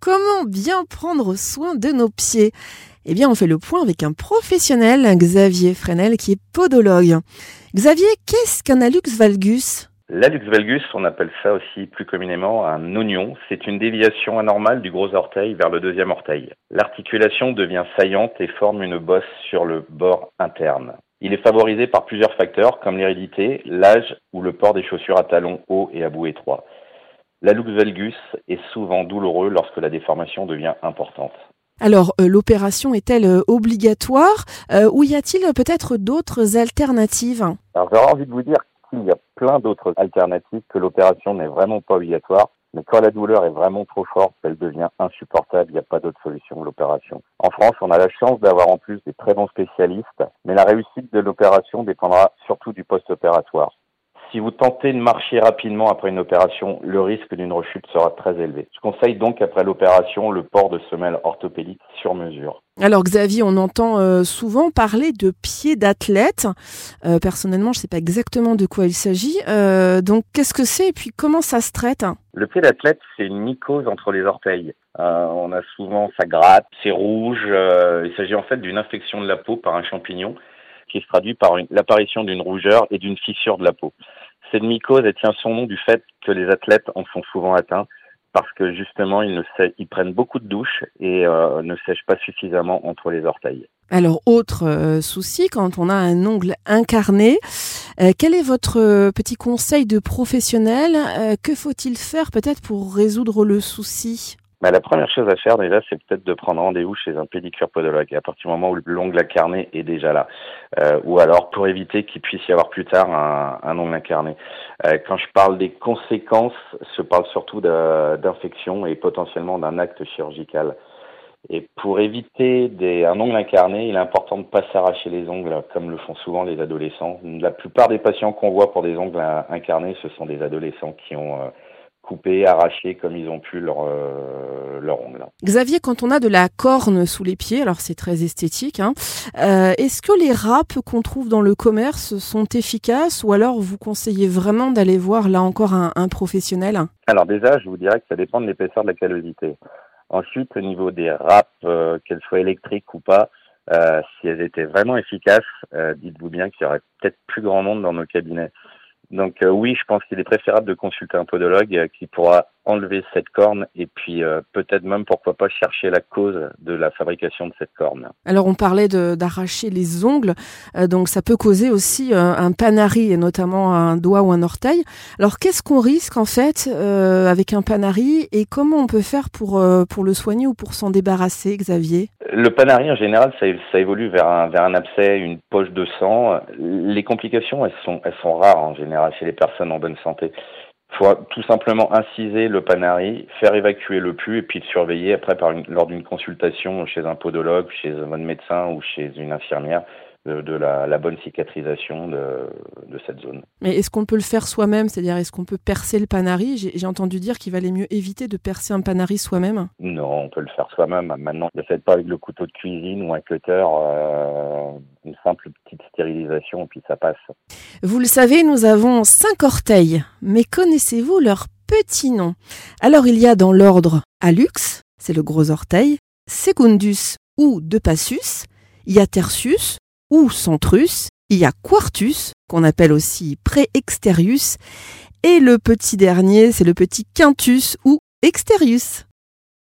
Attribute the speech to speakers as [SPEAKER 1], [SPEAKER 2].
[SPEAKER 1] Comment bien prendre soin de nos pieds? Eh bien, on fait le point avec un professionnel, Xavier Fresnel, qui est podologue. Xavier, qu'est-ce qu'un alux valgus?
[SPEAKER 2] L'alux valgus, on appelle ça aussi plus communément un oignon. C'est une déviation anormale du gros orteil vers le deuxième orteil. L'articulation devient saillante et forme une bosse sur le bord interne. Il est favorisé par plusieurs facteurs comme l'hérédité, l'âge ou le port des chaussures à talons hauts et à bout étroit. L'alux valgus est souvent douloureux lorsque la déformation devient importante.
[SPEAKER 1] Alors, euh, l'opération est-elle euh, obligatoire? Euh, ou y a-t-il peut-être d'autres alternatives?
[SPEAKER 2] Alors, j'aurais envie de vous dire qu'il y a plein d'autres alternatives, que l'opération n'est vraiment pas obligatoire. Mais quand la douleur est vraiment trop forte, elle devient insupportable, il n'y a pas d'autre solution, l'opération. En France, on a la chance d'avoir en plus des très bons spécialistes, mais la réussite de l'opération dépendra surtout du post-opératoire. Si vous tentez de marcher rapidement après une opération, le risque d'une rechute sera très élevé. Je conseille donc après l'opération le port de semelles orthopédiques sur mesure.
[SPEAKER 1] Alors Xavier, on entend euh, souvent parler de pieds d'athlète. Euh, personnellement, je ne sais pas exactement de quoi il s'agit. Euh, donc qu'est-ce que c'est et puis comment ça se traite
[SPEAKER 2] Le pied d'athlète, c'est une mycose entre les orteils. on a souvent, ça gratte, c'est rouge. il s'agit en fait d'une infection de la peau par un champignon qui se traduit par l'apparition d'une rougeur et d'une fissure de la peau. Cette mycose, tient son nom du fait que les athlètes en sont souvent atteints parce que justement, ils, ne prennent beaucoup de douches et euh, ne sèchent pas suffisamment entre les orteils.
[SPEAKER 1] Alors, autre euh, souci, quand on a un ongle incarné, euh, quel est votre petit conseil de professionnel Que faut-il faire peut-être pour résoudre le souci?
[SPEAKER 2] Bah, la première chose à faire déjà, c'est peut-être de prendre rendez-vous chez un pédicure podologue à partir du moment où l'ongle incarné est déjà là. Euh, ou alors pour éviter qu'il puisse y avoir plus tard un, un ongle incarné. Euh, quand je parle des conséquences, je parle surtout d'infection et potentiellement d'un acte chirurgical. Et pour éviter des, un ongle incarné, il est important de ne pas s'arracher les ongles comme le font souvent les adolescents. La plupart des patients qu'on voit pour des ongles incarnés, ce sont des adolescents qui ont... Euh, couper, arracher comme ils ont pu leur, euh, leur ongle.
[SPEAKER 1] Xavier, quand on a de la corne sous les pieds, alors c'est très esthétique, hein, euh, est-ce que les râpes qu'on trouve dans le commerce sont efficaces ou alors vous conseillez vraiment d'aller voir là encore un, professionnel?
[SPEAKER 2] Alors déjà, je vous dirais que ça dépend de l'épaisseur de la callosité. Ensuite, au niveau des râpes, euh, qu'elles soient électriques ou pas, si elles étaient vraiment efficaces, dites-vous bien qu'il y aurait peut-être plus grand monde dans nos cabinets. Donc euh, oui, je pense qu'il est préférable de consulter un podologue euh, qui pourra enlever cette corne et puis euh, peut-être même pourquoi pas chercher la cause de la fabrication de cette corne.
[SPEAKER 1] Alors on parlait d'arracher les ongles, donc ça peut causer aussi un panari et notamment un doigt ou un orteil. Alors qu'est-ce qu'on risque en fait avec un panari et comment on peut faire pour, pour le soigner ou pour s'en débarrasser, Xavier?
[SPEAKER 2] Le panari en général ça, évolue vers un, vers un abcès, une poche de sang. Les complications elles sont, elles sont rares en général chez les personnes en bonne santé. Il faut tout simplement inciser le panari, faire évacuer le pus et puis le surveiller après par lors d'une consultation chez un podologue, chez un médecin ou chez une infirmière de, la, bonne cicatrisation de, cette zone.
[SPEAKER 1] Mais est-ce qu'on peut le faire soi-même? C'est-à-dire, est-ce qu'on peut percer le panari? J'ai entendu dire qu'il valait mieux éviter de percer un panari soi-même.
[SPEAKER 2] Non, on peut le faire soi-même. Maintenant, ne faites pas avec le couteau de cuisine ou un cutter. Euh, une simple petite stérilisation et puis ça passe.
[SPEAKER 1] Vous le savez, nous avons cinq orteils. Mais connaissez-vous leurs petits noms Alors, il y a dans l'ordre Alux, c'est le gros orteil, Secundus ou De Passus, il y a Tertius ou centrus, il y a quartus, qu'on appelle aussi préexterius, et le petit dernier, c'est le petit quintus ou exterius.